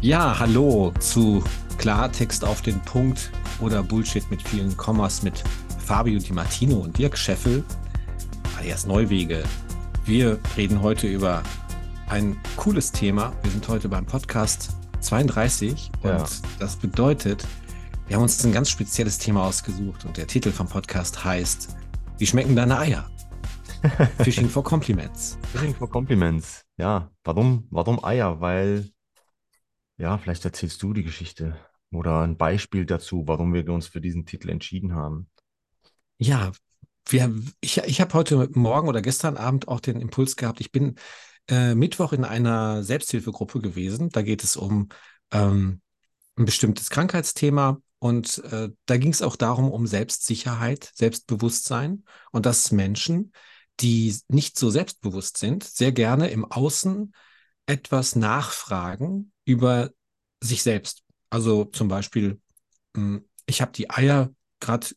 Ja, hallo zu Klartext auf den Punkt oder Bullshit mit vielen Kommas mit Fabio Di Martino und Dirk Scheffel, alias Neuwege. Wir reden heute über ein cooles Thema. Wir sind heute beim Podcast 32 und Ja. das bedeutet, wir haben uns ein ganz spezielles Thema ausgesucht und der Titel vom Podcast heißt Wie schmecken deine Eier? Fishing for Compliments. Fishing for Compliments. Ja, warum, warum Eier? Weil, ja, vielleicht erzählst du die Geschichte oder ein Beispiel dazu, warum wir uns für diesen Titel entschieden haben. Ja, wir, ich, ich habe heute Morgen oder gestern Abend auch den Impuls gehabt. Ich bin äh, Mittwoch in einer Selbsthilfegruppe gewesen. Da geht es um ähm, ein bestimmtes Krankheitsthema und äh, da ging es auch darum, um Selbstsicherheit, Selbstbewusstsein und dass Menschen, die nicht so selbstbewusst sind, sehr gerne im Außen etwas nachfragen über sich selbst. Also zum Beispiel, mh, ich habe die Eier gerade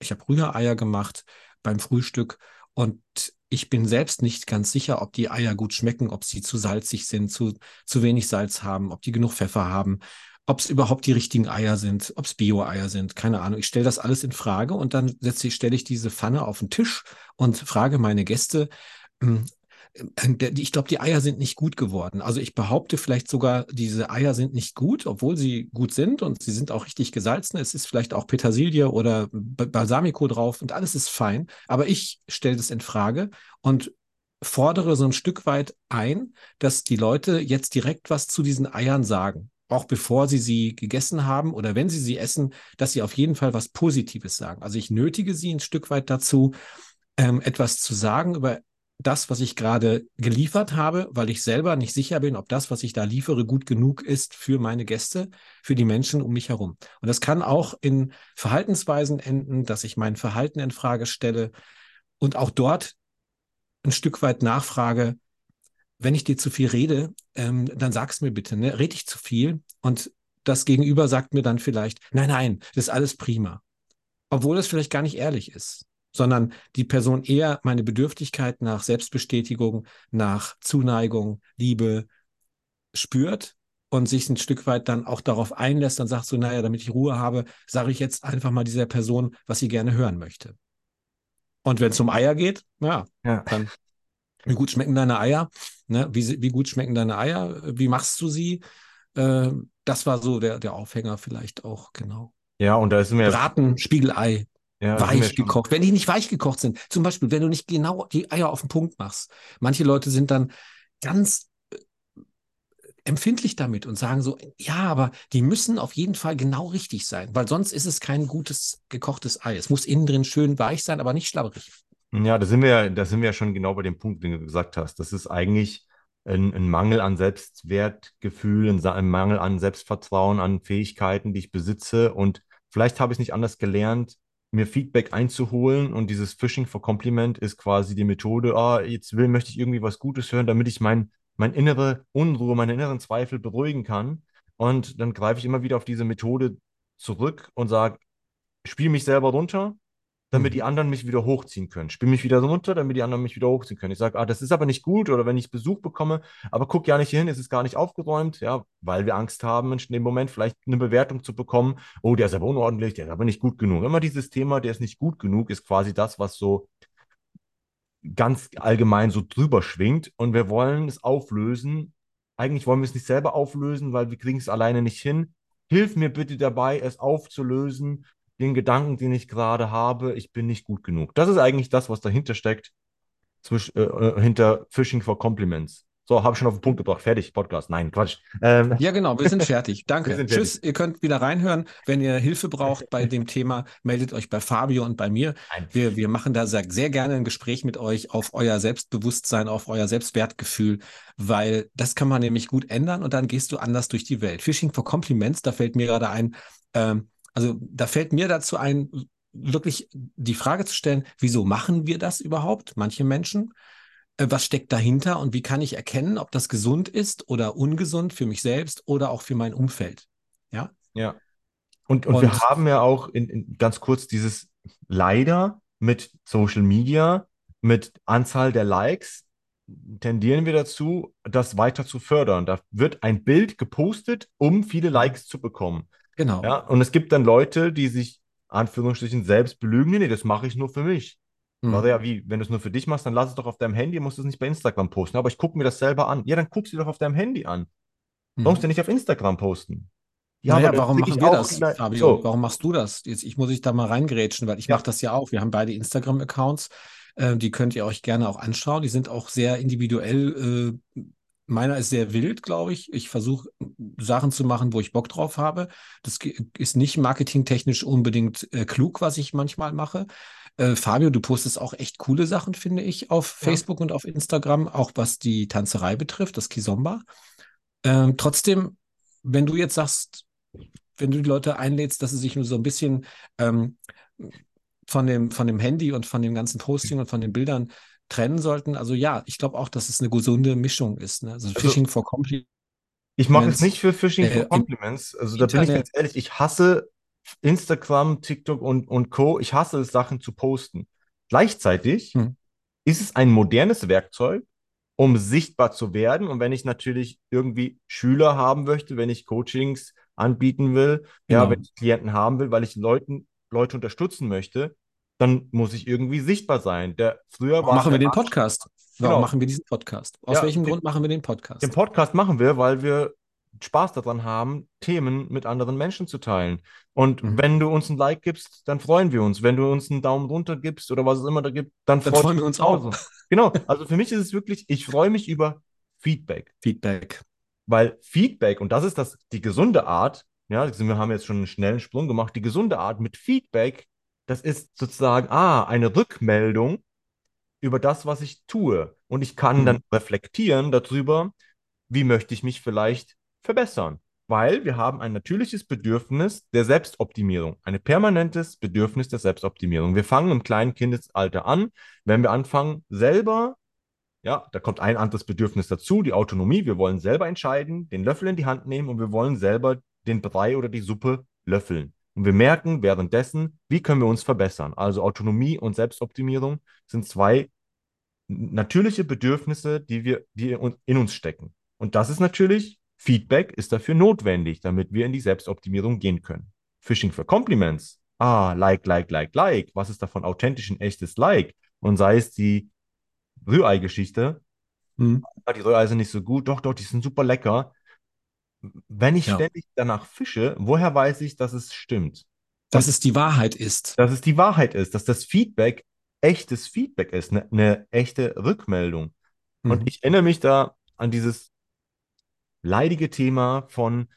ich habe Rühreier gemacht beim Frühstück und ich bin selbst nicht ganz sicher, ob die Eier gut schmecken, ob sie zu salzig sind, zu, zu wenig Salz haben, ob die genug Pfeffer haben, ob es überhaupt die richtigen Eier sind, ob es Bio-Eier sind, keine Ahnung. Ich stelle das alles in Frage und dann setze stelle ich diese Pfanne auf den Tisch und frage meine Gäste, äh, ich glaube, die Eier sind nicht gut geworden. Also ich behaupte vielleicht sogar, diese Eier sind nicht gut, obwohl sie gut sind und sie sind auch richtig gesalzen. Es ist vielleicht auch Petersilie oder Balsamico drauf und alles ist fein. Aber ich stelle das in Frage und fordere so ein Stück weit ein, dass die Leute jetzt direkt was zu diesen Eiern sagen. Auch bevor sie sie gegessen haben oder wenn sie sie essen, dass sie auf jeden Fall was Positives sagen. Also ich nötige sie ein Stück weit dazu, ähm, etwas zu sagen über das, was ich gerade geliefert habe, weil ich selber nicht sicher bin, ob das, was ich da liefere, gut genug ist für meine Gäste, für die Menschen um mich herum. Und das kann auch in Verhaltensweisen enden, dass ich mein Verhalten in Frage stelle und auch dort ein Stück weit nachfrage, wenn ich dir zu viel rede, ähm, dann sag's mir bitte, ne? Red ich zu viel? Und das Gegenüber sagt mir dann vielleicht, nein, nein, das ist alles prima. Obwohl es vielleicht gar nicht ehrlich ist sondern die Person eher meine Bedürftigkeit nach Selbstbestätigung, nach Zuneigung, Liebe spürt und sich ein Stück weit dann auch darauf einlässt und sagt so, naja, damit ich Ruhe habe, sage ich jetzt einfach mal dieser Person, was sie gerne hören möchte. Und wenn es um Eier geht, ja, Ja. dann wie gut schmecken deine Eier? Ne? Wie, wie gut schmecken deine Eier? Wie machst du sie? Äh, das war so der, der Aufhänger vielleicht auch, genau. Ja, und da sind wir, Braten, Spiegelei, ja, weich gekocht. Wenn die nicht weich gekocht sind, zum Beispiel, wenn du nicht genau die Eier auf den Punkt machst. Manche Leute sind dann ganz äh, empfindlich damit und sagen so, ja, aber die müssen auf jeden Fall genau richtig sein, weil sonst ist es kein gutes gekochtes Ei. Es muss innen drin schön weich sein, aber nicht schlabberig. ja, da sind wir, da sind wir ja schon genau bei dem Punkt, den du gesagt hast. Das ist eigentlich ein, ein Mangel an Selbstwertgefühl, ein, ein Mangel an Selbstvertrauen, an Fähigkeiten, die ich besitze. Und vielleicht habe ich es nicht anders gelernt, mir Feedback einzuholen. Und dieses Fishing for Compliment ist quasi die Methode, ah, jetzt will, möchte ich irgendwie was Gutes hören, damit ich mein, mein innere Unruhe, meine inneren Zweifel beruhigen kann. Und dann greife ich immer wieder auf diese Methode zurück und sage, spiele mich selber runter, damit Mhm. die anderen mich wieder hochziehen können. Spiele mich wieder runter, damit die anderen mich wieder hochziehen können. Ich sage, ah, das ist aber nicht gut oder wenn ich Besuch bekomme, aber guck ja nicht hin, es ist gar nicht aufgeräumt, ja, weil wir Angst haben, in dem Moment vielleicht eine Bewertung zu bekommen. Oh, der ist aber unordentlich, der ist aber nicht gut genug. Immer dieses Thema, der ist nicht gut genug, ist quasi das, was so ganz allgemein so drüber schwingt und wir wollen es auflösen. Eigentlich wollen wir es nicht selber auflösen, weil wir kriegen es alleine nicht hin. Hilf mir bitte dabei, es aufzulösen, den Gedanken, den ich gerade habe, ich bin nicht gut genug. Das ist eigentlich das, was dahinter steckt, zwisch, äh, äh, hinter Fishing for Compliments. So, habe ich schon auf den Punkt gebracht. Fertig, Podcast. Nein, Quatsch. Ähm, Ja, genau, wir sind fertig. Danke. Sind Tschüss. Ihr könnt wieder reinhören. Wenn ihr Hilfe braucht bei dem Thema, meldet euch bei Fabio und bei mir. Wir, wir machen da sehr, sehr gerne ein Gespräch mit euch auf euer Selbstbewusstsein, auf euer Selbstwertgefühl, weil das kann man nämlich gut ändern und dann gehst du anders durch die Welt. Fishing for Compliments, da fällt mir gerade ein, ähm, also da fällt mir dazu ein, wirklich die Frage zu stellen, wieso machen wir das überhaupt, manche Menschen? Äh, Was steckt dahinter und wie kann ich erkennen, ob das gesund ist oder ungesund für mich selbst oder auch für mein Umfeld? Ja, Ja. Und, und, wir Und- haben ja auch in, in ganz kurz dieses leider mit Social Media, mit Anzahl der Likes, tendieren wir dazu, das weiter zu fördern. Da wird ein Bild gepostet, um viele. Likes zu bekommen. Genau. Ja, und es gibt dann Leute, die sich Anführungsstrichen selbst belügen. Nee, nee, das mache ich nur für mich. Mhm. ja, wie, wenn du es nur für dich machst, dann lass es doch auf deinem Handy, musst du es nicht bei Instagram posten. Aber ich gucke mir das selber an. Ja, dann guck sie doch auf deinem Handy an. Warum musst Mhm. du nicht auf Instagram posten? Ja, aber Naja, dann warum machen wir das, Fabio? So, Warum machst du das? Jetzt, ich muss ich da mal reingrätschen, weil ich Ja. mache das ja auch. Wir haben beide Instagram-Accounts. Äh, die könnt ihr euch gerne auch anschauen. Die sind auch sehr individuell. Äh, meiner ist sehr wild, glaube ich. Ich versuche Sachen zu machen, wo ich Bock drauf habe. Das ist nicht marketingtechnisch unbedingt äh, klug, was ich manchmal mache. Äh, Fabio, du postest auch echt coole Sachen, finde ich, auf Ja. Facebook und auf Instagram, auch was die Tanzerei betrifft, das Kizomba. Ähm, trotzdem, wenn du jetzt sagst, wenn du die Leute einlädst, dass sie sich nur so ein bisschen ähm, von dem, von dem Handy und von dem ganzen Posting und von den Bildern trennen sollten. Also ja, ich glaube auch, dass es eine gesunde Mischung ist. Ne? Also Also- Phishing for Compliments. ich mache es nicht für Phishing Äh, for im Compliments. Also da bin ich Internet- ganz ehrlich, ich hasse Instagram, TikTok und, und Co. Ich hasse es, Sachen zu posten. Gleichzeitig Hm. ist es ein modernes Werkzeug, um sichtbar zu werden. Und wenn ich natürlich irgendwie Schüler haben möchte, wenn ich Coachings anbieten will, ja, Genau. wenn ich Klienten haben will, weil ich Leuten, Leute unterstützen möchte, dann muss ich irgendwie sichtbar sein. Der, früher Warum war machen wir den Podcast? Warum Genau. machen wir diesen Podcast? Aus Ja, welchem den- Grund machen wir den Podcast? Den Podcast machen wir, weil wir Spaß daran haben, Themen mit anderen Menschen zu teilen. Und Mhm. wenn du uns ein Like gibst, dann freuen wir uns. Wenn du uns einen Daumen runter gibst oder was es immer da gibt, dann, Dann freuen wir uns auch. Genau. Also für mich ist es wirklich, ich freue mich über Feedback. Feedback. Weil Feedback, und das ist das, die gesunde Art, ja, wir haben jetzt schon einen schnellen Sprung gemacht, die gesunde Art mit Feedback, das ist sozusagen, ah, eine Rückmeldung über das, was ich tue. Und ich kann Mhm. dann reflektieren darüber, wie möchte ich mich vielleicht verbessern. Weil wir haben ein natürliches Bedürfnis der Selbstoptimierung, ein permanentes Bedürfnis der Selbstoptimierung. Wir fangen im kleinen Kindesalter an, wenn wir anfangen, selber ja, da kommt ein anderes Bedürfnis dazu, die Autonomie. Wir wollen selber entscheiden, den Löffel in die Hand nehmen und wir wollen selber den Brei oder die Suppe löffeln. Und wir merken währenddessen, wie können wir uns verbessern. Also Autonomie und Selbstoptimierung sind zwei natürliche Bedürfnisse, die wir, die in uns stecken. Und das ist natürlich, Feedback ist dafür notwendig, damit wir in die Selbstoptimierung gehen können. Phishing für Compliments. Ah, like, like, like, like. Was ist davon authentisch ein echtes Like? Und sei es die Rührei-Geschichte. Ah, die Rührei sind nicht so gut. Doch, doch, die sind super lecker. Wenn ich Ja. ständig danach fische, woher weiß ich, dass es stimmt? Dass es die Wahrheit ist. Dass es die Wahrheit ist, dass das Feedback echtes Feedback ist, eine, eine echte Rückmeldung. Und Mhm. ich erinnere mich da an dieses leidige Thema von,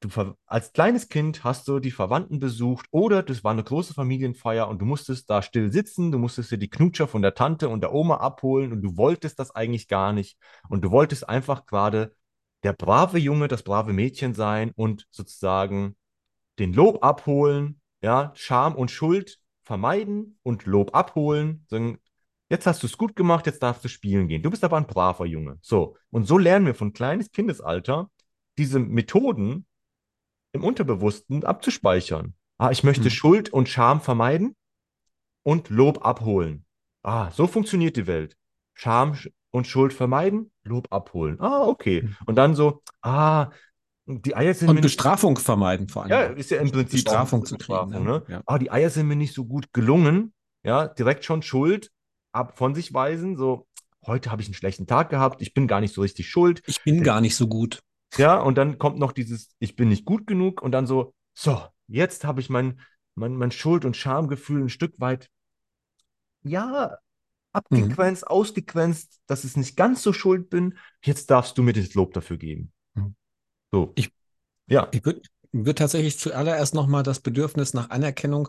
du als kleines Kind hast du die Verwandten besucht oder das war eine große Familienfeier und du musstest da still sitzen, du musstest dir die Knutscher von der Tante und der Oma abholen und du wolltest das eigentlich gar nicht und du wolltest einfach gerade der brave Junge, das brave Mädchen sein und sozusagen den Lob abholen, ja, Scham und Schuld vermeiden und Lob abholen, sagen, jetzt hast du es gut gemacht, jetzt darfst du spielen gehen. Du bist aber ein braver Junge. So, und so lernen wir von kleines Kindesalter diese Methoden im Unterbewussten abzuspeichern. Ah, ich möchte Hm. Schuld und Scham vermeiden und Lob abholen. Ah, so funktioniert die Welt. Scham sch- und Schuld vermeiden, Lob abholen. Ah, okay. Hm. Und dann so, ah, die Eier sind Und mir nicht Bestrafung vermeiden vor allem. ja, ist ja im Prinzip Bestrafung zu Bestrafung, kriegen, ne? ne? Ja. Ah, die Eier sind mir nicht so gut gelungen. Ja, direkt schon Schuld ab von sich weisen. So, heute habe ich einen schlechten Tag gehabt. Ich bin gar nicht so richtig schuld. Ich bin gar nicht so gut. Ja, und dann kommt noch dieses, ich bin nicht gut genug. Und dann so, so, jetzt habe ich mein, mein, mein Schuld- und Schamgefühl ein Stück weit, ja, abgegrenzt, ausgegrenzt, dass ich nicht ganz so schuld bin. Jetzt darfst du mir das Lob dafür geben. Mhm. So. Ich- ja. Ich würde würd tatsächlich zuallererst nochmal das Bedürfnis nach Anerkennung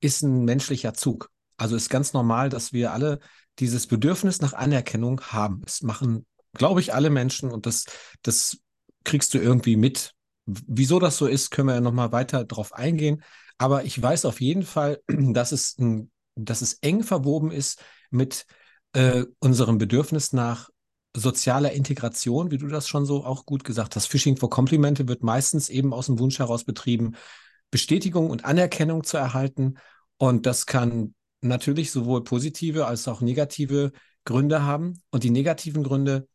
ist ein menschlicher Zug. Also ist ganz normal, dass wir alle dieses Bedürfnis nach Anerkennung haben. Es machen, glaube ich, alle Menschen und das, das kriegst du irgendwie mit. Wieso das so ist, können wir ja nochmal weiter drauf eingehen. Aber ich weiß auf jeden Fall, dass es, ein, dass es eng verwoben ist mit äh, unserem Bedürfnis nach sozialer Integration, wie du das schon so auch gut gesagt hast. Phishing for Komplimente wird meistens eben aus dem Wunsch heraus betrieben, Bestätigung und Anerkennung zu erhalten. Und das kann natürlich sowohl positive als auch negative Gründe haben und die negativen Gründe,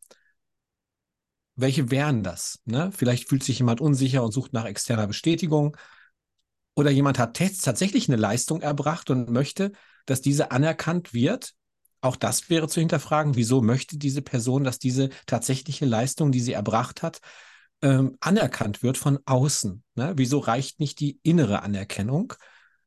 welche wären das? Ne? Vielleicht fühlt sich jemand unsicher und sucht nach externer Bestätigung. Oder jemand hat tatsächlich eine Leistung erbracht und möchte, dass diese anerkannt wird. Auch das wäre zu hinterfragen, wieso möchte diese Person, dass diese tatsächliche Leistung, die sie erbracht hat, ähm, anerkannt wird von außen. Ne? Wieso reicht nicht die innere Anerkennung?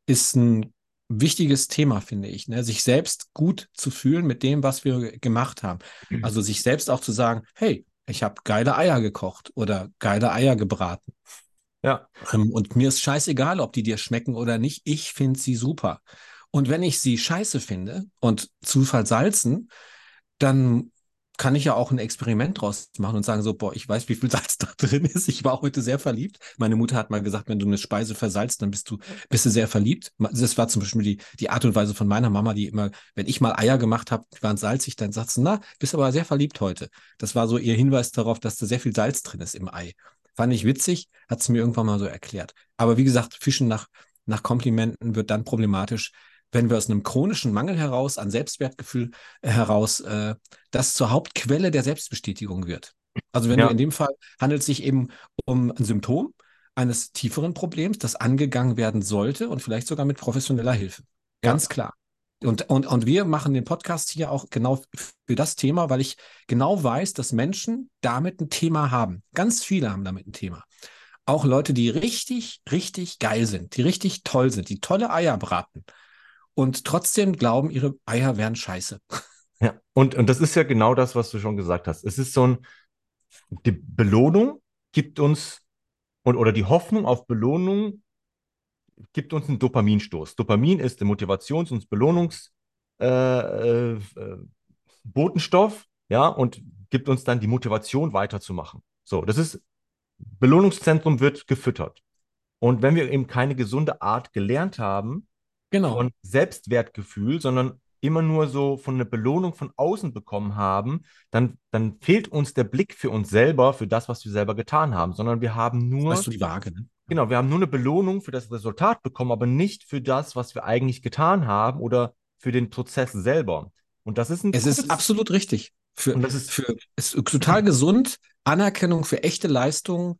Ist ein wichtiges Thema, finde ich. Ne? Sich selbst gut zu fühlen mit dem, was wir gemacht haben. Also sich selbst auch zu sagen, hey, ich habe geile Eier gekocht oder geile Eier gebraten. Ja. Ähm, und mir ist scheißegal, ob die dir schmecken oder nicht. Ich finde sie super. Und wenn ich sie scheiße finde und zu versalzen, dann kann ich ja auch ein Experiment draus machen und sagen so, boah, ich weiß, wie viel Salz da drin ist. Ich war heute sehr verliebt. Meine Mutter hat mal gesagt, wenn du eine Speise versalzt, dann bist du, bist du sehr verliebt. Das war zum Beispiel die, die Art und Weise von meiner Mama, die immer, wenn ich mal Eier gemacht habe, die waren salzig, dann sagt sie, na, bist aber sehr verliebt heute. Das war so ihr Hinweis darauf, dass da sehr viel Salz drin ist im Ei. Fand ich witzig, hat sie mir irgendwann mal so erklärt. Aber wie gesagt, Fischen nach, nach Komplimenten wird dann problematisch, wenn wir aus einem chronischen Mangel heraus, an Selbstwertgefühl äh, heraus, äh, das zur Hauptquelle der Selbstbestätigung wird. Also wenn ja. du in dem Fall handelt es sich eben um ein Symptom eines tieferen Problems, das angegangen werden sollte und vielleicht sogar mit professioneller Hilfe. Ganz ja. klar. Und, und, und wir machen den Podcast hier auch genau für das Thema, weil ich genau weiß, dass Menschen damit ein Thema haben. Ganz viele haben damit ein Thema. Auch Leute, die richtig, richtig geil sind, die richtig toll sind, die tolle Eier braten und trotzdem glauben, ihre Eier wären scheiße. Ja, und, und das ist ja genau das, was du schon gesagt hast. Es ist so ein, die Belohnung gibt uns, und, oder die Hoffnung auf Belohnung gibt uns einen Dopaminstoß. Dopamin ist der Motivations- und Belohnungsbotenstoff, äh, äh, ja, und gibt uns dann die Motivation weiterzumachen. So, das ist, Belohnungszentrum wird gefüttert. Und wenn wir eben keine gesunde Art gelernt haben, genau. von Selbstwertgefühl, sondern immer nur so von einer Belohnung von außen bekommen haben, dann, dann fehlt uns der Blick für uns selber, für das, was wir selber getan haben, sondern wir haben nur. Weißt du die Waage, ne? Genau, wir haben nur eine Belohnung für das Resultat bekommen, aber nicht für das, was wir eigentlich getan haben oder für den Prozess selber. Und das ist ein. Es ist absolut richtig. Für, und das ist, für, ist total gesund, Anerkennung für echte Leistungen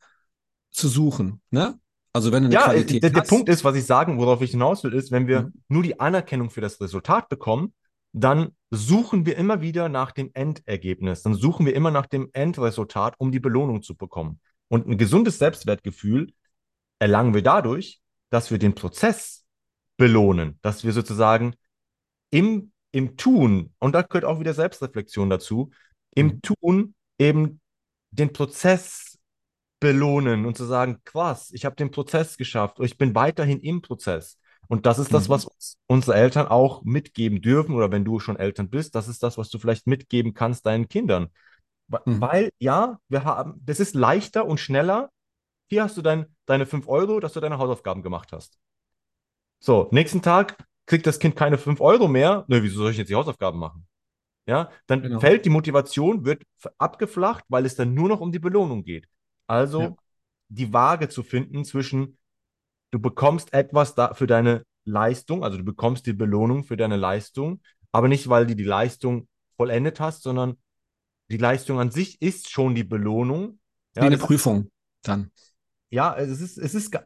zu suchen. Ne? Also wenn du eine ja, Qualität der, der hast. Punkt ist, was ich sagen, worauf ich hinaus will, ist, wenn wir Mhm. nur die Anerkennung für das Resultat bekommen, dann suchen wir immer wieder nach dem Endergebnis. Dann suchen wir immer nach dem Endresultat, um die Belohnung zu bekommen. Und ein gesundes Selbstwertgefühl erlangen wir dadurch, dass wir den Prozess belohnen, dass wir sozusagen im, im Tun, und da gehört auch wieder Selbstreflexion dazu, im Mhm. Tun eben den Prozess belohnen und zu sagen, krass, ich habe den Prozess geschafft, ich bin weiterhin im Prozess. Und das ist das, Mhm. was uns unsere Eltern auch mitgeben dürfen, oder wenn du schon Eltern bist, das ist das, was du vielleicht mitgeben kannst deinen Kindern. Mhm. Weil, ja, wir haben, das ist leichter und schneller. Hier hast du dein, deine 5 Euro, dass du deine Hausaufgaben gemacht hast. So, nächsten Tag kriegt das Kind keine 5 Euro mehr. Nö, wieso soll ich jetzt die Hausaufgaben machen? Ja, dann Genau. fällt die Motivation, wird abgeflacht, weil es dann nur noch um die Belohnung geht. Also Ja. die Waage zu finden zwischen, du bekommst etwas da für deine Leistung, also du bekommst die Belohnung für deine Leistung, aber nicht, weil du die Leistung vollendet hast, sondern die Leistung an sich ist schon die Belohnung. Wie eine Prüfung dann. ja, es ist, es ist,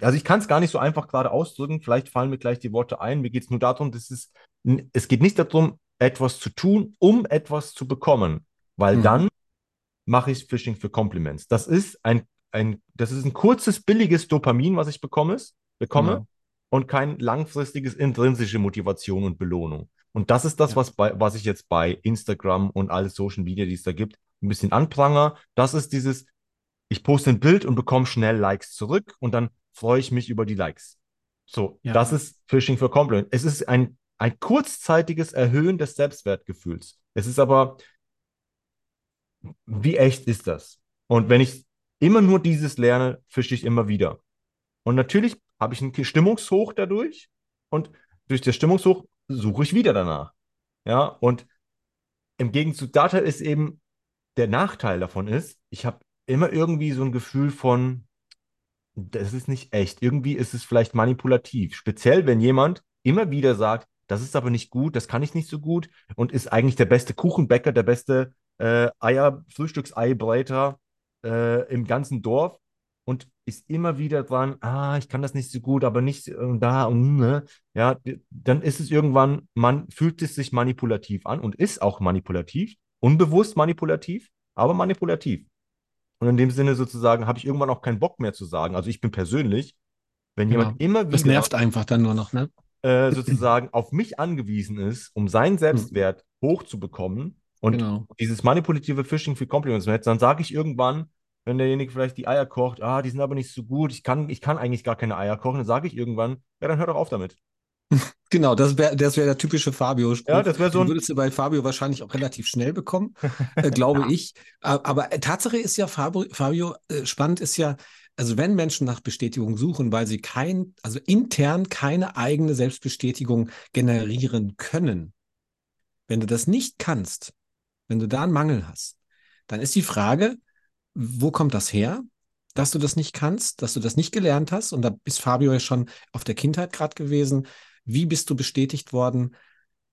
also ich kann es gar nicht so einfach gerade ausdrücken. Vielleicht fallen mir gleich die Worte ein. Mir geht es nur darum, dass es, es geht nicht darum, etwas zu tun, um etwas zu bekommen, weil Mhm. dann mache ich Phishing für Compliments. Das ist ein, ein, das ist ein kurzes, billiges Dopamin, was ich bekomme, bekomme Genau. und kein langfristiges intrinsische Motivation und Belohnung. Und das ist das, Ja. was, bei, was ich jetzt bei Instagram und alle Social Media, die es da gibt, ein bisschen anpranger. Das ist dieses, ich poste ein Bild und bekomme schnell Likes zurück und dann freue ich mich über die Likes. So, Ja. das ist Phishing for Compliment. Es ist ein, ein kurzzeitiges Erhöhen des Selbstwertgefühls. Es ist aber, wie echt ist das? Und wenn ich immer nur dieses lerne, fische ich immer wieder. Und natürlich habe ich einen Stimmungshoch dadurch und durch das Stimmungshoch suche ich wieder danach. Ja, und im Gegenzug dazu ist eben der Nachteil davon ist, ich habe immer irgendwie so ein Gefühl von, das ist nicht echt. Irgendwie ist es vielleicht manipulativ. Speziell, wenn jemand immer wieder sagt, das ist aber nicht gut, das kann ich nicht so gut und ist eigentlich der beste Kuchenbäcker, der beste äh, Eier, Frühstücksei-Breiter äh, im ganzen Dorf und ist immer wieder dran, ah, ich kann das nicht so gut, aber nicht äh, da und ne, ja, dann ist es irgendwann, man fühlt es sich manipulativ an und ist auch manipulativ, unbewusst manipulativ, aber manipulativ. Und in dem Sinne sozusagen habe ich irgendwann auch keinen Bock mehr zu sagen. Also ich bin persönlich, wenn Genau. jemand immer Das wieder nervt einfach dann nur noch, ne? äh, sozusagen auf mich angewiesen ist, um seinen Hm, Selbstwert hochzubekommen und Genau. dieses manipulative Fishing für Compliments dann sage ich irgendwann, wenn derjenige vielleicht die Eier kocht, ah, die sind aber nicht so gut, ich kann, ich kann eigentlich gar keine Eier kochen, dann sage ich irgendwann, ja, dann hör doch auf damit. Genau, das wäre das wär der typische Ja, Fabio-Spruch. das wäre so Den ein, würdest du bei Fabio wahrscheinlich auch relativ schnell bekommen, äh, glaube ich. A- Aber äh, Tatsache ist ja, Fabio, Fabio äh, spannend ist ja, also wenn Menschen nach Bestätigung suchen, weil sie kein, also intern keine eigene Selbstbestätigung generieren können, wenn du das nicht kannst, wenn du da einen Mangel hast, dann ist die Frage, wo kommt das her, dass du das nicht kannst, dass du das nicht gelernt hast? Und da ist Fabio ja schon auf der Kindheit gerade gewesen. Wie bist du bestätigt worden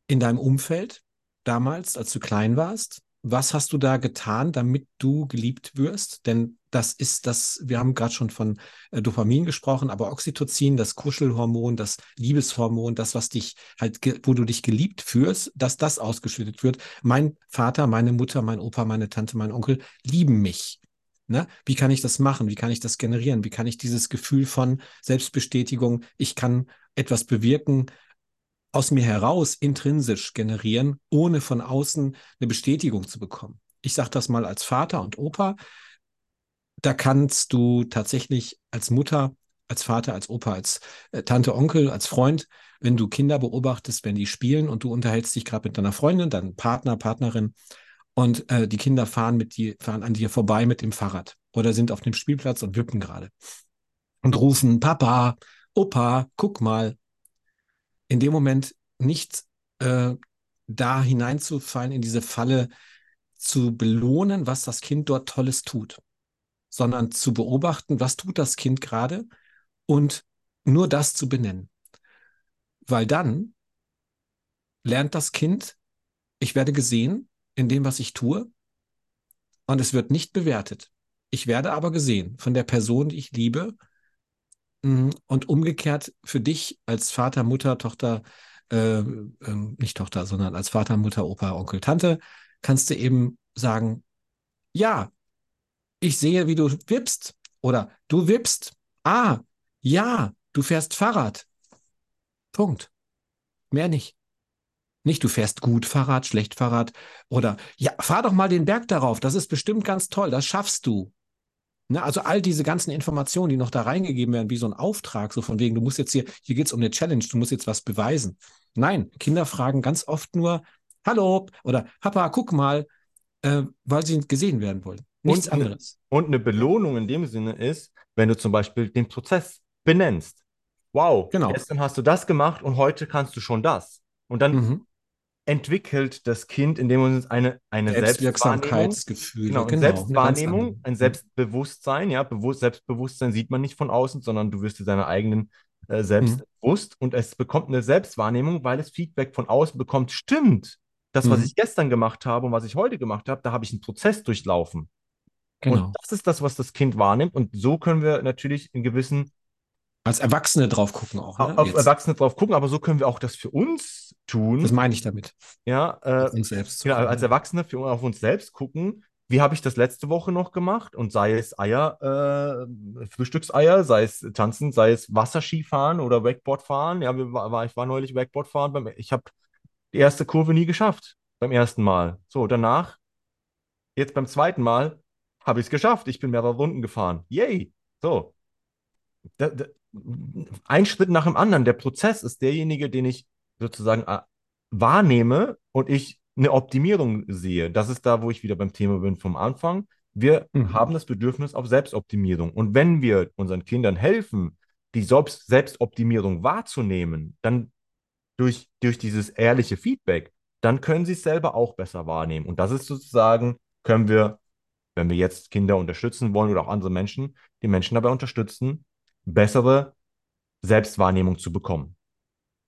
in deinem Umfeld damals, als du klein warst? Was hast du da getan, damit du geliebt wirst? Denn das ist das, wir haben gerade schon von äh, Dopamin gesprochen, aber Oxytocin, das Kuschelhormon, das Liebeshormon, das, was dich halt, wo du dich geliebt fühlst, dass das ausgeschüttet wird. Mein Vater, meine Mutter, mein Opa, meine Tante, mein Onkel lieben mich. Ne? Wie kann ich das machen? Wie kann ich das generieren? Wie kann ich dieses Gefühl von Selbstbestätigung, ich kann etwas bewirken, aus mir heraus intrinsisch generieren, ohne von außen eine Bestätigung zu bekommen? Ich sage das mal als Vater und Opa. Da kannst du tatsächlich als Mutter, als Vater, als Opa, als äh, Tante, Onkel, als Freund, wenn du Kinder beobachtest, wenn die spielen und du unterhältst dich gerade mit deiner Freundin, deinem Partner, Partnerin, und äh, die Kinder fahren mit dir, fahren an dir vorbei mit dem Fahrrad oder sind auf dem Spielplatz und wippen gerade und rufen Papa, Opa, guck mal. In dem Moment nicht äh, da hineinzufallen in diese Falle zu belohnen, was das Kind dort Tolles tut, sondern zu beobachten, was tut das Kind gerade und nur das zu benennen. Weil dann lernt das Kind, ich werde gesehen in dem, was ich tue und es wird nicht bewertet. Ich werde aber gesehen von der Person, die ich liebe. Mm, Und umgekehrt für dich als Vater, Mutter, Tochter, äh, ähm, nicht Tochter, sondern als Vater, Mutter, Opa, Onkel, Tante, kannst du eben sagen, ja, ich sehe, wie du wippst oder du wippst. Ah, ja, du fährst Fahrrad. Punkt. Mehr nicht. Nicht, du fährst gut Fahrrad, schlecht Fahrrad oder ja, fahr doch mal den Berg darauf. Das ist bestimmt ganz toll. Das schaffst du. Ne, also all diese ganzen Informationen, die noch da reingegeben werden, wie so ein Auftrag, so von wegen, du musst jetzt hier, hier geht es um eine Challenge, du musst jetzt was beweisen. Nein, Kinder fragen ganz oft nur, hallo oder Papa, guck mal, äh, weil sie gesehen werden wollen. Nichts Und eine, anderes. und eine Belohnung in dem Sinne ist, wenn du zum Beispiel den Prozess benennst. Wow, Genau. gestern hast du das gemacht und heute kannst du schon das. Und dann Mhm. entwickelt das Kind in dem Moment eine, eine Selbstwahrnehmung. Selbstwirksamkeitsgefühle, Genau, genau, Selbstwahrnehmung, ein. Selbstbewusstsein, ja, Bewusst Selbstbewusstsein sieht man nicht von außen, sondern du wirst dir deiner eigenen äh, selbst Mhm. bewusst und es bekommt eine Selbstwahrnehmung, weil es Feedback von außen bekommt. Stimmt, das, was Mhm. ich gestern gemacht habe und was ich heute gemacht habe, da habe ich einen Prozess durchlaufen. Und Genau. das ist das, was das Kind wahrnimmt. Und so können wir natürlich in gewissen, Als Erwachsene drauf gucken auch, ne? auf Jetzt. Erwachsene drauf gucken, aber so können wir auch das für uns Das tun. meine ich damit. Ja, äh, uns selbst genau, als Erwachsene für auf uns selbst gucken, wie habe ich das letzte Woche noch gemacht? Und sei es Eier, äh, Frühstückseier, sei es Tanzen, sei es Wasserskifahren oder Wakeboardfahren. Ja, war, ich war neulich Wakeboardfahren. Beim, ich habe die erste Kurve nie geschafft beim ersten Mal. So, danach, jetzt beim zweiten Mal, habe ich es geschafft. Ich bin mehrere Runden gefahren. Yay! So, da, da, ein Schritt nach dem anderen. Der Prozess ist derjenige, den ich sozusagen äh, wahrnehme und ich eine Optimierung sehe. Das ist da, wo ich wieder beim Thema bin vom Anfang. Wir Mhm. haben das Bedürfnis auf Selbstoptimierung. Und wenn wir unseren Kindern helfen, die Selbst Selbstoptimierung wahrzunehmen, dann durch, durch dieses ehrliche Feedback, dann können sie es selber auch besser wahrnehmen. Und das ist sozusagen, können wir, wenn wir jetzt Kinder unterstützen wollen oder auch andere Menschen, die Menschen dabei unterstützen, bessere Selbstwahrnehmung zu bekommen.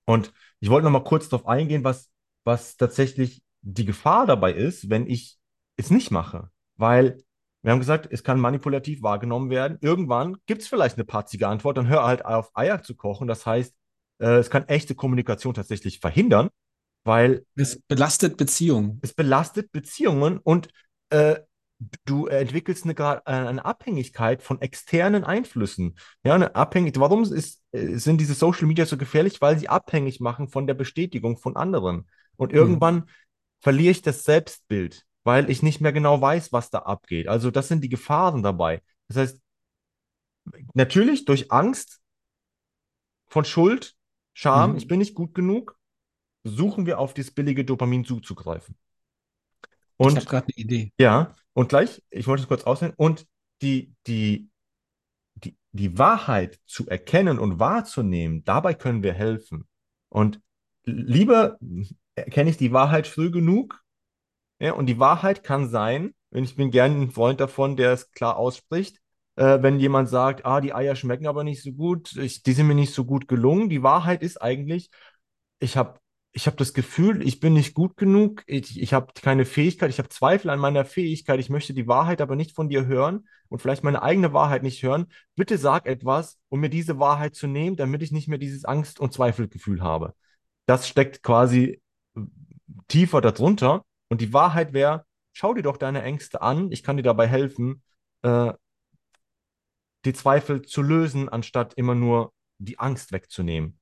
Und ich wollte noch mal kurz darauf eingehen, was, was tatsächlich die Gefahr dabei ist, wenn ich es nicht mache. Weil wir haben gesagt, es kann manipulativ wahrgenommen werden. Irgendwann gibt es vielleicht eine patzige Antwort, dann hör halt auf, Eier zu kochen. Das heißt, äh, es kann echte Kommunikation tatsächlich verhindern, weil es belastet Beziehungen. Es belastet Beziehungen und äh, du entwickelst eine, äh, eine, Abhängigkeit von externen Einflüssen. Ja, eine Abhängig warum ist, äh, sind diese Social Media so gefährlich? Weil sie abhängig machen von der Bestätigung von anderen. Und hm. irgendwann hm. verliere ich das Selbstbild, weil ich nicht mehr genau weiß, was da abgeht. Also das sind die Gefahren dabei. Das heißt, natürlich durch Angst von Schuld, Scham, hm. ich bin nicht gut genug, suchen wir auf das billige Dopamin zuzugreifen. Und, ich habe gerade eine Idee. Ja, und gleich, ich wollte es kurz aussehen, und die, die, die, die Wahrheit zu erkennen und wahrzunehmen, dabei können wir helfen. Und lieber erkenne ich die Wahrheit früh genug, ja, und die Wahrheit kann sein, und ich bin gerne ein Freund davon, der es klar ausspricht, äh, wenn jemand sagt, ah, die Eier schmecken aber nicht so gut, ich, die sind mir nicht so gut gelungen. Die Wahrheit ist eigentlich, ich habe ich habe das Gefühl, ich bin nicht gut genug, ich, ich habe keine Fähigkeit, ich habe Zweifel an meiner Fähigkeit, ich möchte die Wahrheit aber nicht von dir hören und vielleicht meine eigene Wahrheit nicht hören. Bitte sag etwas, um mir diese Wahrheit zu nehmen, damit ich nicht mehr dieses Angst- und Zweifelgefühl habe. Das steckt quasi äh, tiefer darunter. Und die Wahrheit wäre, schau dir doch deine Ängste an, ich kann dir dabei helfen, äh, die Zweifel zu lösen, anstatt immer nur die Angst wegzunehmen.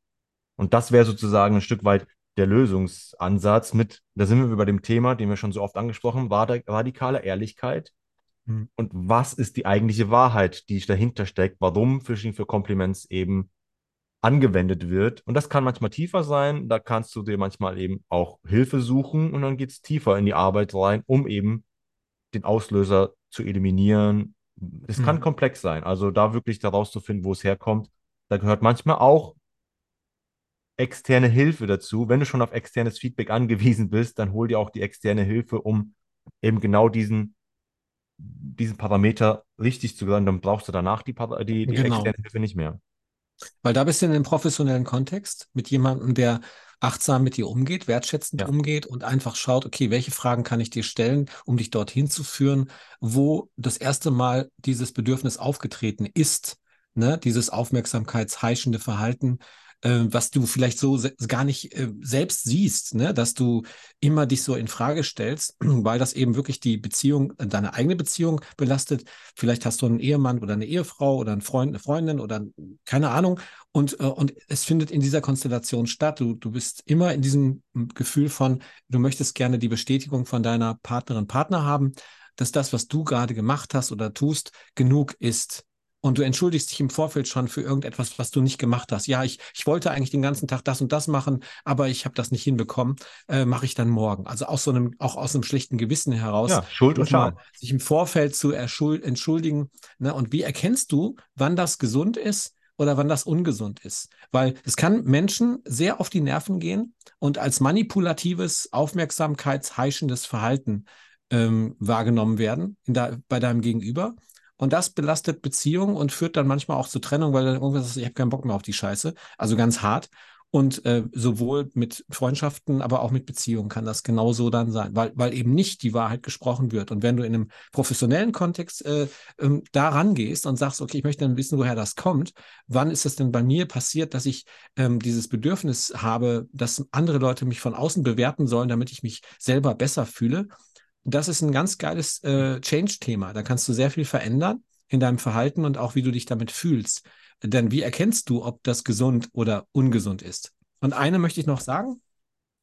Und das wäre sozusagen ein Stück weit der Lösungsansatz mit, da sind wir bei dem Thema, den wir schon so oft angesprochen haben, radikale Ehrlichkeit. Mhm. Und was ist die eigentliche Wahrheit, die dahinter steckt, warum Phishing für Compliments eben angewendet wird. Und das kann manchmal tiefer sein, da kannst du dir manchmal eben auch Hilfe suchen und dann geht es tiefer in die Arbeit rein, um eben den Auslöser zu eliminieren. Es mhm. kann komplex sein, also da wirklich daraus zu finden, wo es herkommt. Da gehört manchmal auch externe Hilfe dazu. Wenn du schon auf externes Feedback angewiesen bist, dann hol dir auch die externe Hilfe, um eben genau diesen, diesen Parameter richtig zu werden. Dann brauchst du danach die, die, die genau. externe Hilfe nicht mehr. Weil da bist du in einem professionellen Kontext mit jemandem, der achtsam mit dir umgeht, wertschätzend ja. umgeht und einfach schaut, okay, welche Fragen kann ich dir stellen, um dich dorthin zu führen, wo das erste Mal dieses Bedürfnis aufgetreten ist, ne, dieses aufmerksamkeitsheischende Verhalten, äh, was du vielleicht so gar nicht äh, selbst siehst, ne? dass du immer dich so in Frage stellst, weil das eben wirklich die Beziehung, deine eigene Beziehung belastet. Vielleicht hast du einen Ehemann oder eine Ehefrau oder einen Freund, eine Freundin oder keine Ahnung. Und, äh, und es findet in dieser Konstellation statt. Du, du bist immer in diesem Gefühl von, du möchtest gerne die Bestätigung von deiner Partnerin, Partner haben, dass das, was du gerade gemacht hast oder tust, genug ist und du entschuldigst dich im Vorfeld schon für irgendetwas, was du nicht gemacht hast. Ja, ich, ich wollte eigentlich den ganzen Tag das und das machen, aber ich habe das nicht hinbekommen, äh, mache ich dann morgen. Also aus so einem, auch aus einem schlechten Gewissen heraus. Ja, Schuld und Scham. Sich im Vorfeld zu entschuldigen. Ne? Und wie erkennst du, wann das gesund ist oder wann das ungesund ist? Weil es kann Menschen sehr auf die Nerven gehen und als manipulatives, aufmerksamkeitsheischendes Verhalten ähm, wahrgenommen werden der, bei deinem Gegenüber. Und das belastet Beziehungen und führt dann manchmal auch zu Trennung, weil dann irgendwas ist, ich habe keinen Bock mehr auf die Scheiße. Also ganz hart. Und äh, sowohl mit Freundschaften, aber auch mit Beziehungen kann das genauso dann sein, weil, weil eben nicht die Wahrheit gesprochen wird. Und wenn du in einem professionellen Kontext äh, ähm, da rangehst und sagst, okay, ich möchte dann wissen, woher das kommt, wann ist es denn bei mir passiert, dass ich ähm, dieses Bedürfnis habe, dass andere Leute mich von außen bewerten sollen, damit ich mich selber besser fühle, das ist ein ganz geiles äh, Change-Thema. Da kannst du sehr viel verändern in deinem Verhalten und auch wie du dich damit fühlst. Denn wie erkennst du, ob das gesund oder ungesund ist? Und eine möchte ich noch sagen,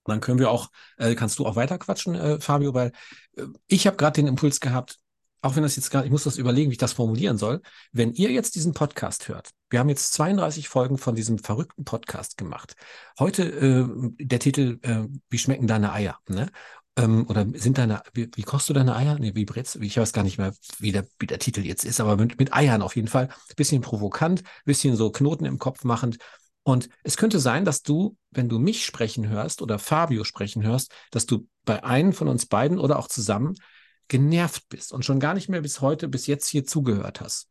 dann können wir auch, äh, kannst du auch weiter quatschen, äh, Fabio, weil äh, ich habe gerade den Impuls gehabt, auch wenn das jetzt gerade, ich muss das überlegen, wie ich das formulieren soll. Wenn ihr jetzt diesen Podcast hört, wir haben jetzt 32 Folgen von diesem verrückten Podcast gemacht. Heute äh, der Titel, äh, wie schmecken deine Eier? Ne? Ähm, oder sind deine, wie, wie kochst du deine Eier? Nee, wie brätst Ich weiß gar nicht mehr, wie der, wie der Titel jetzt ist, aber mit, mit Eiern auf jeden Fall. Bisschen provokant, bisschen so Knoten im Kopf machend. Und es könnte sein, dass du, wenn du mich sprechen hörst oder Fabio sprechen hörst, dass du bei einem von uns beiden oder auch zusammen genervt bist und schon gar nicht mehr bis heute, bis jetzt hier zugehört hast.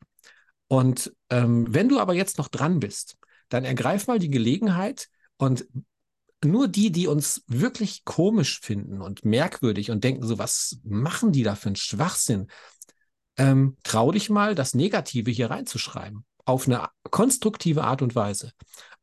Und ähm, wenn du aber jetzt noch dran bist, dann ergreif mal die Gelegenheit und nur die, die uns wirklich komisch finden und merkwürdig und denken so, was machen die da für einen Schwachsinn? Ähm, trau dich mal, das Negative hier reinzuschreiben. Auf eine konstruktive Art und Weise.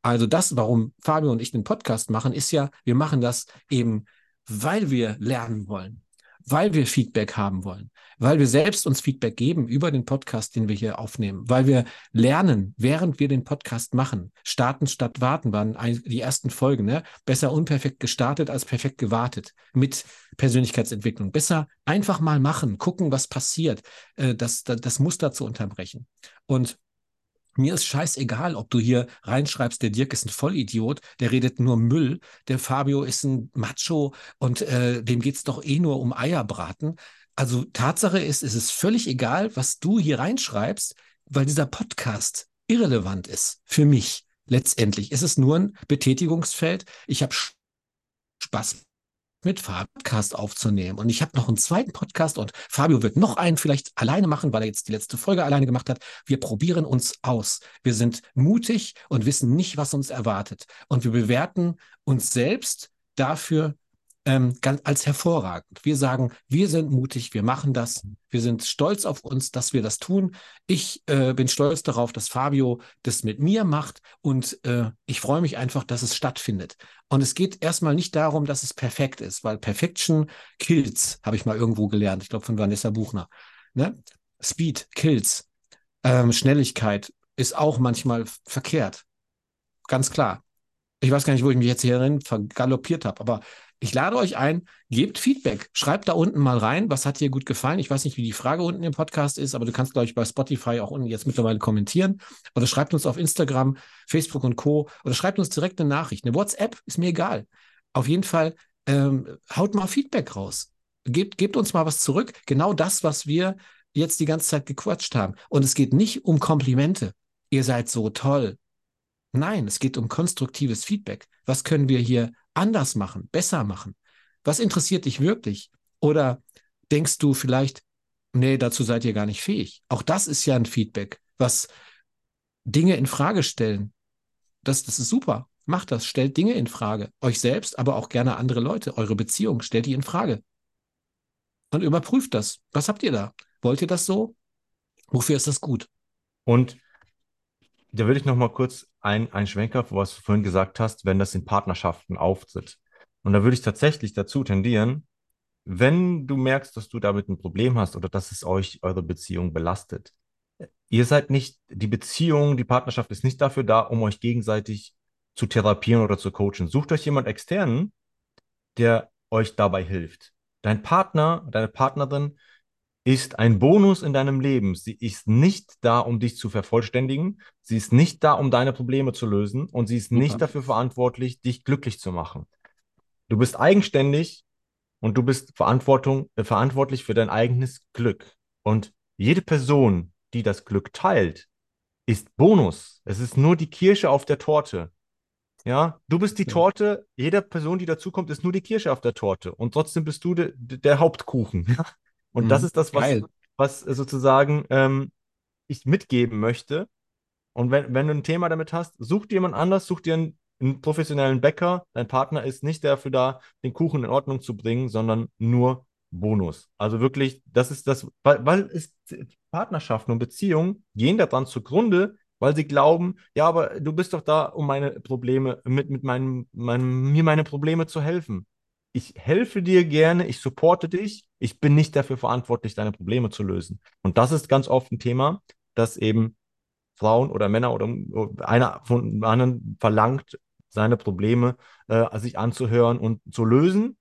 Also das, warum Fabio und ich den Podcast machen, ist ja, wir machen das eben, weil wir lernen wollen weil wir Feedback haben wollen, weil wir selbst uns Feedback geben über den Podcast, den wir hier aufnehmen, weil wir lernen, während wir den Podcast machen. Starten statt warten waren die ersten Folgen. Ne? Besser unperfekt gestartet als perfekt gewartet mit Persönlichkeitsentwicklung. Besser einfach mal machen, gucken, was passiert, äh, das, das, das Muster zu unterbrechen. Und mir ist scheißegal, ob du hier reinschreibst, der Dirk ist ein Vollidiot, der redet nur Müll, der Fabio ist ein Macho und äh, dem geht's doch eh nur um Eierbraten. Also Tatsache ist, es ist völlig egal, was du hier reinschreibst, weil dieser Podcast irrelevant ist für mich. Letztendlich ist es nur ein Betätigungsfeld. Ich habe Spaß mit Podcast aufzunehmen. Und ich habe noch einen zweiten Podcast und Fabio wird noch einen vielleicht alleine machen, weil er jetzt die letzte Folge alleine gemacht hat. Wir probieren uns aus. Wir sind mutig und wissen nicht, was uns erwartet. Und wir bewerten uns selbst dafür, ähm, als hervorragend. Wir sagen, wir sind mutig, wir machen das, wir sind stolz auf uns, dass wir das tun. Ich äh, bin stolz darauf, dass Fabio das mit mir macht und äh, ich freue mich einfach, dass es stattfindet. Und es geht erstmal nicht darum, dass es perfekt ist, weil Perfection kills, habe ich mal irgendwo gelernt, ich glaube von Vanessa Buchner. Ne? Speed kills. Ähm, Schnelligkeit ist auch manchmal verkehrt. Ganz klar. Ich weiß gar nicht, wo ich mich jetzt hierin vergaloppiert habe, aber ich lade euch ein, gebt Feedback. Schreibt da unten mal rein, was hat dir gut gefallen. Ich weiß nicht, wie die Frage unten im Podcast ist, aber du kannst, glaube ich, bei Spotify auch unten jetzt mittlerweile kommentieren. Oder schreibt uns auf Instagram, Facebook und Co. Oder schreibt uns direkt eine Nachricht. Eine WhatsApp ist mir egal. Auf jeden Fall ähm, haut mal Feedback raus. Gebt, gebt uns mal was zurück. Genau das, was wir jetzt die ganze Zeit gequatscht haben. Und es geht nicht um Komplimente. Ihr seid so toll. Nein, es geht um konstruktives Feedback. Was können wir hier anders machen, besser machen? Was interessiert dich wirklich? Oder denkst du vielleicht, nee, dazu seid ihr gar nicht fähig? Auch das ist ja ein Feedback, was Dinge in Frage stellen. Das, das ist super. Macht das, stellt Dinge in Frage. Euch selbst, aber auch gerne andere Leute. Eure Beziehung, stellt die in Frage. Und überprüft das. Was habt ihr da? Wollt ihr das so? Wofür ist das gut? Und da würde ich noch mal kurz ein, ein Schwenker, was du vorhin gesagt hast, wenn das in Partnerschaften auftritt. Und da würde ich tatsächlich dazu tendieren, wenn du merkst, dass du damit ein Problem hast oder dass es euch eure Beziehung belastet, ihr seid nicht, die Beziehung, die Partnerschaft ist nicht dafür da, um euch gegenseitig zu therapieren oder zu coachen. Sucht euch jemand externen, der euch dabei hilft. Dein Partner, deine Partnerin ist ein Bonus in deinem Leben. Sie ist nicht da, um dich zu vervollständigen. Sie ist nicht da, um deine Probleme zu lösen. Und sie ist Super. nicht dafür verantwortlich, dich glücklich zu machen. Du bist eigenständig und du bist Verantwortung, äh, verantwortlich für dein eigenes Glück. Und jede Person, die das Glück teilt, ist Bonus. Es ist nur die Kirsche auf der Torte. Ja, du bist die Torte, jede Person, die dazukommt, ist nur die Kirsche auf der Torte. Und trotzdem bist du de, de, der Hauptkuchen. Und mhm. das ist das, was, was sozusagen ähm, ich mitgeben möchte. Und wenn, wenn du ein Thema damit hast, such dir jemand anders, such dir einen, einen professionellen Bäcker. Dein Partner ist nicht dafür da, den Kuchen in Ordnung zu bringen, sondern nur Bonus. Also wirklich, das ist das, weil, weil es Partnerschaften und Beziehungen gehen daran zugrunde, weil sie glauben, ja, aber du bist doch da, um meine Probleme, mit, mit meinem, meinem, mir meine Probleme zu helfen ich helfe dir gerne, ich supporte dich, ich bin nicht dafür verantwortlich, deine Probleme zu lösen. Und das ist ganz oft ein Thema, das eben Frauen oder Männer oder einer von anderen verlangt, seine Probleme äh, sich anzuhören und zu lösen.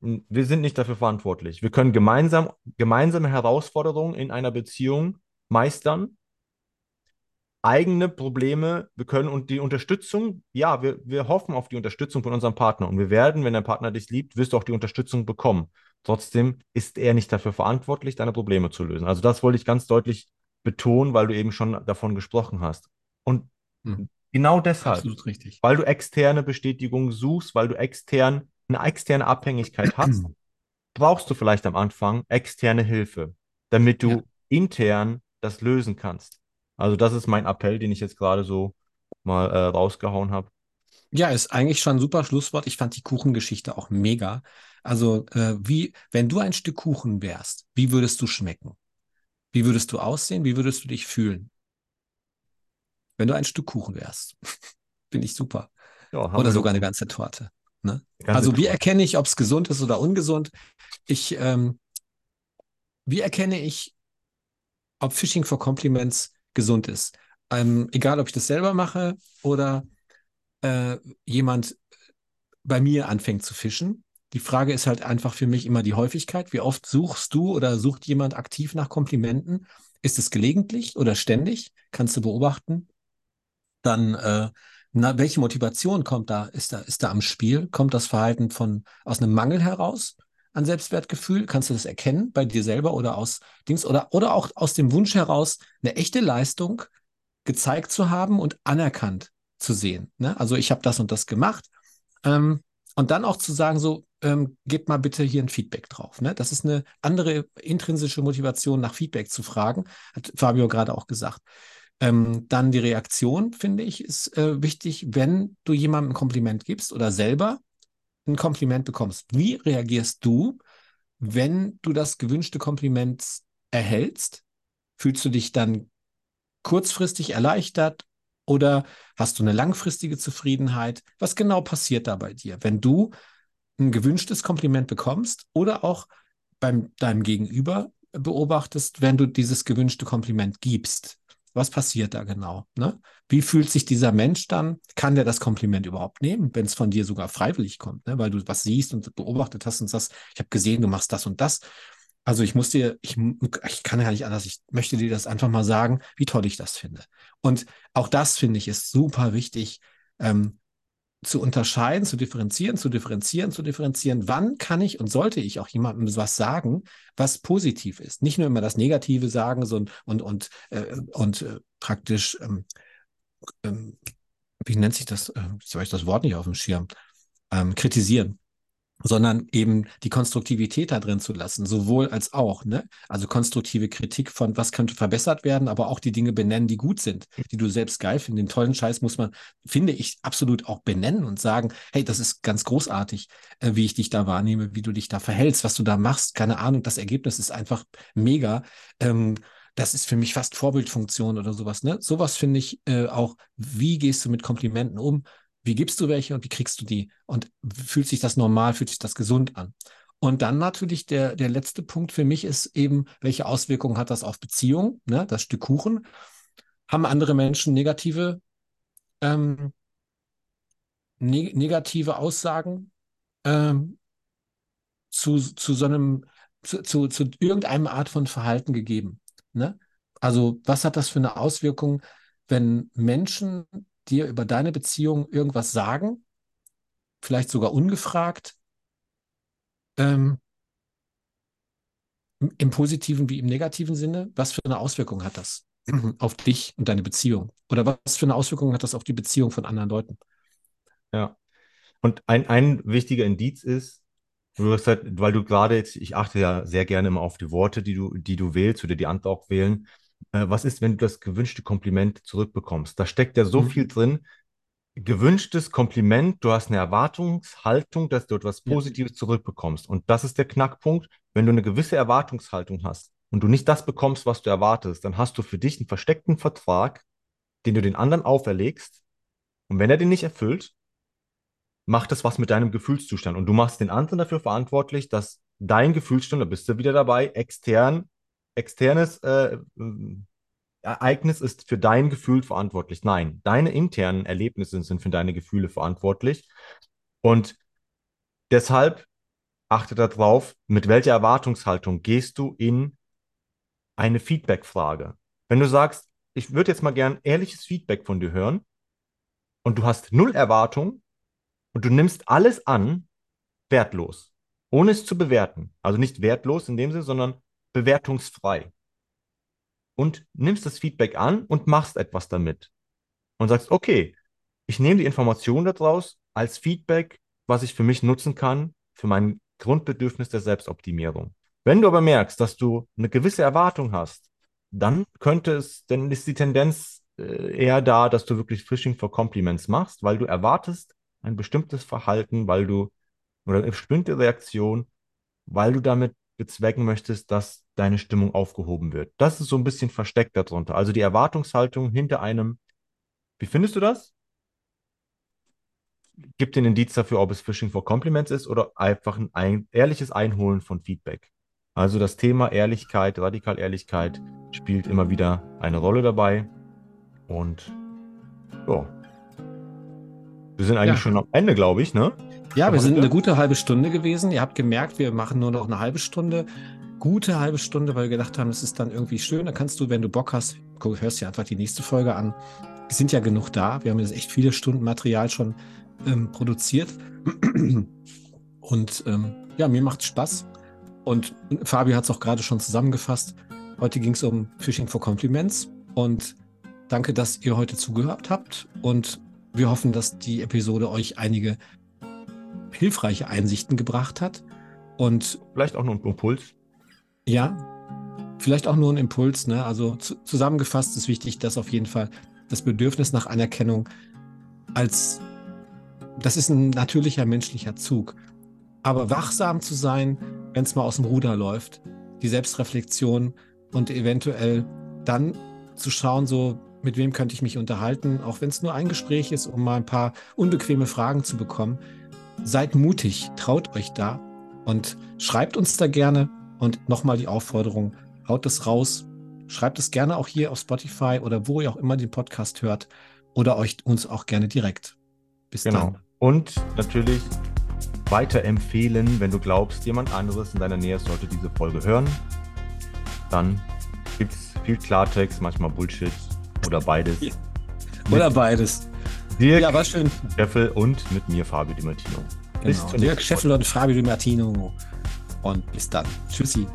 Wir sind nicht dafür verantwortlich. Wir können gemeinsam gemeinsame Herausforderungen in einer Beziehung meistern eigene Probleme, wir können und die Unterstützung, ja, wir, wir hoffen auf die Unterstützung von unserem Partner und wir werden, wenn der Partner dich liebt, wirst du auch die Unterstützung bekommen. Trotzdem ist er nicht dafür verantwortlich, deine Probleme zu lösen. Also das wollte ich ganz deutlich betonen, weil du eben schon davon gesprochen hast. Und hm. genau deshalb, weil du externe Bestätigung suchst, weil du extern eine externe Abhängigkeit hast, brauchst du vielleicht am Anfang externe Hilfe, damit du ja. intern das lösen kannst. Also das ist mein Appell, den ich jetzt gerade so mal äh, rausgehauen habe. Ja, ist eigentlich schon ein super Schlusswort. Ich fand die Kuchengeschichte auch mega. Also, äh, wie, wenn du ein Stück Kuchen wärst, wie würdest du schmecken? Wie würdest du aussehen? Wie würdest du dich fühlen? Wenn du ein Stück Kuchen wärst. Finde ich super. Ja, Oder sogar eine ganze Torte. Ne? ganze Also, wie Torte. erkenne ich, ob es gesund ist oder ungesund? Ich, ähm, wie erkenne ich, ob Phishing for Compliments gesund ist? Ähm, egal, ob ich das selber mache oder äh, jemand bei mir anfängt zu fischen. Die Frage ist halt einfach für mich immer die Häufigkeit. Wie oft suchst du oder sucht jemand aktiv nach Komplimenten? Ist es gelegentlich oder ständig? Kannst du beobachten. Dann, äh, na, welche Motivation kommt da, ist da, ist da am Spiel? Kommt das Verhalten von, aus einem Mangel heraus an Selbstwertgefühl? Kannst du das erkennen bei dir selber oder aus Dings oder, oder auch aus dem Wunsch heraus, eine echte Leistung gezeigt zu haben und anerkannt zu sehen? Ne? Also ich habe das und das gemacht ähm, und dann auch zu sagen, so, ähm, gebt mal bitte hier ein Feedback drauf. Ne? Das ist eine andere intrinsische Motivation, nach Feedback zu fragen, hat Fabio gerade auch gesagt. Ähm, dann die Reaktion, finde ich, ist äh, wichtig, wenn du jemandem ein Kompliment gibst oder selber ein Kompliment bekommst. Wie reagierst du, wenn du das gewünschte Kompliment erhältst? Fühlst du dich dann kurzfristig erleichtert oder hast du eine langfristige Zufriedenheit? Was genau passiert da bei dir, wenn du ein gewünschtes Kompliment bekommst oder auch beim deinem Gegenüber beobachtest, wenn du dieses gewünschte Kompliment gibst? Was passiert da genau? Ne? Wie fühlt sich dieser Mensch dann? Kann der das Kompliment überhaupt nehmen, wenn es von dir sogar freiwillig kommt, ne? weil du was siehst und beobachtet hast und sagst, ich habe gesehen, du machst das und das. Also ich muss dir, ich, ich kann ja nicht anders, ich möchte dir das einfach mal sagen, wie toll ich das finde. Und auch das finde ich ist super wichtig, ähm, zu unterscheiden, zu differenzieren, zu differenzieren, zu differenzieren. Wann kann ich und sollte ich auch jemandem was sagen, was positiv ist? Nicht nur immer das Negative sagen so, und, und, äh, und äh, praktisch, ähm, ähm, wie nennt sich das? Äh, ich das Wort nicht auf dem Schirm. Ähm, kritisieren sondern eben die Konstruktivität da drin zu lassen, sowohl als auch, ne? Also konstruktive Kritik von, was könnte verbessert werden, aber auch die Dinge benennen, die gut sind, die du selbst geil findest. Den tollen Scheiß muss man, finde ich, absolut auch benennen und sagen, hey, das ist ganz großartig, äh, wie ich dich da wahrnehme, wie du dich da verhältst, was du da machst. Keine Ahnung, das Ergebnis ist einfach mega. Ähm, das ist für mich fast Vorbildfunktion oder sowas. Ne? Sowas finde ich äh, auch, wie gehst du mit Komplimenten um? Wie gibst du welche und wie kriegst du die? Und fühlt sich das normal, fühlt sich das gesund an? Und dann natürlich der, der letzte Punkt für mich ist eben, welche Auswirkungen hat das auf Beziehungen? Ne? Das Stück Kuchen. Haben andere Menschen negative, ähm, ne negative Aussagen ähm, zu, zu so einem, zu, zu, zu irgendeinem Art von Verhalten gegeben? Ne? Also, was hat das für eine Auswirkung, wenn Menschen dir über deine Beziehung irgendwas sagen, vielleicht sogar ungefragt, ähm, im positiven wie im negativen Sinne, was für eine Auswirkung hat das auf dich und deine Beziehung? Oder was für eine Auswirkung hat das auf die Beziehung von anderen Leuten? Ja. Und ein, ein wichtiger Indiz ist, du hast halt, weil du gerade jetzt, ich achte ja sehr gerne immer auf die Worte, die du, die du wählst oder die andere auch wählen. Äh, was ist, wenn du das gewünschte Kompliment zurückbekommst? Da steckt ja so Mhm. viel drin. Gewünschtes Kompliment, du hast eine Erwartungshaltung, dass du etwas Ja. Positives zurückbekommst. Und das ist der Knackpunkt. Wenn du eine gewisse Erwartungshaltung hast und du nicht das bekommst, was du erwartest, dann hast du für dich einen versteckten Vertrag, den du den anderen auferlegst. Und wenn er den nicht erfüllt, macht das was mit deinem Gefühlszustand. Und du machst den anderen dafür verantwortlich, dass dein Gefühlszustand, da bist du wieder dabei, extern, externes äh, Ereignis ist für dein Gefühl verantwortlich. Nein, deine internen Erlebnisse sind für deine Gefühle verantwortlich. Und deshalb achte darauf, mit welcher Erwartungshaltung gehst du in eine Feedback-Frage. Wenn du sagst, ich würde jetzt mal gern ehrliches Feedback von dir hören und du hast null Erwartung und du nimmst alles an, wertlos, ohne es zu bewerten. Also nicht wertlos in dem Sinne, sondern bewertungsfrei. Und nimmst das Feedback an und machst etwas damit. Und sagst, okay, ich nehme die Information daraus als Feedback, was ich für mich nutzen kann, für mein Grundbedürfnis der Selbstoptimierung. Wenn du aber merkst, dass du eine gewisse Erwartung hast, dann könnte es, dann ist die Tendenz äh, eher da, dass du wirklich Phishing for Compliments machst, weil du erwartest, ein bestimmtes Verhalten, weil du, oder eine bestimmte Reaktion, weil du damit bezwecken möchtest, dass deine Stimmung aufgehoben wird. Das ist so ein bisschen versteckt darunter. Also die Erwartungshaltung hinter einem, wie findest du das? Gibt den Indiz dafür, ob es Phishing for Compliments ist oder einfach ein, ein ehrliches Einholen von Feedback. Also das Thema Ehrlichkeit, Radikal-Ehrlichkeit spielt immer wieder eine Rolle dabei. Und ja, wir sind eigentlich ja. schon am Ende, glaube ich, ne? Ja, wir sind eine gute halbe Stunde gewesen. Ihr habt gemerkt, wir machen nur noch eine halbe Stunde. Gute halbe Stunde, weil wir gedacht haben, es ist dann irgendwie schön. Da kannst du, wenn du Bock hast, hörst dir einfach die nächste Folge an. Wir sind ja genug da. Wir haben jetzt echt viele Stunden Material schon ähm, produziert. Und ähm, ja, mir macht Spaß. Und Fabio hat es auch gerade schon zusammengefasst. Heute ging es um Phishing for Compliments. Und danke, dass ihr heute zugehört habt. Und wir hoffen, dass die Episode euch einige hilfreiche Einsichten gebracht hat. Und vielleicht auch nur ein Impuls. Ja, vielleicht auch nur ein Impuls. Ne? Also zu, zusammengefasst ist wichtig, dass auf jeden Fall das Bedürfnis nach Anerkennung als das ist ein natürlicher menschlicher Zug. Aber wachsam zu sein, wenn es mal aus dem Ruder läuft, die Selbstreflexion und eventuell dann zu schauen, so mit wem könnte ich mich unterhalten, auch wenn es nur ein Gespräch ist, um mal ein paar unbequeme Fragen zu bekommen. Seid mutig, traut euch da und schreibt uns da gerne. Und nochmal die Aufforderung, haut es raus. Schreibt es gerne auch hier auf Spotify oder wo ihr auch immer den Podcast hört oder euch uns auch gerne direkt. Bis genau. dann. Und natürlich weiterempfehlen, wenn du glaubst, jemand anderes in deiner Nähe sollte diese Folge hören. Dann gibt es viel Klartext, manchmal Bullshit oder beides. Oder beides. Dirk ja, war schön. Scheffel und mit mir Fabio Di Martino. Genau. Dirk Scheffel und Fabio Di Martino. Und bis dann. Tschüssi.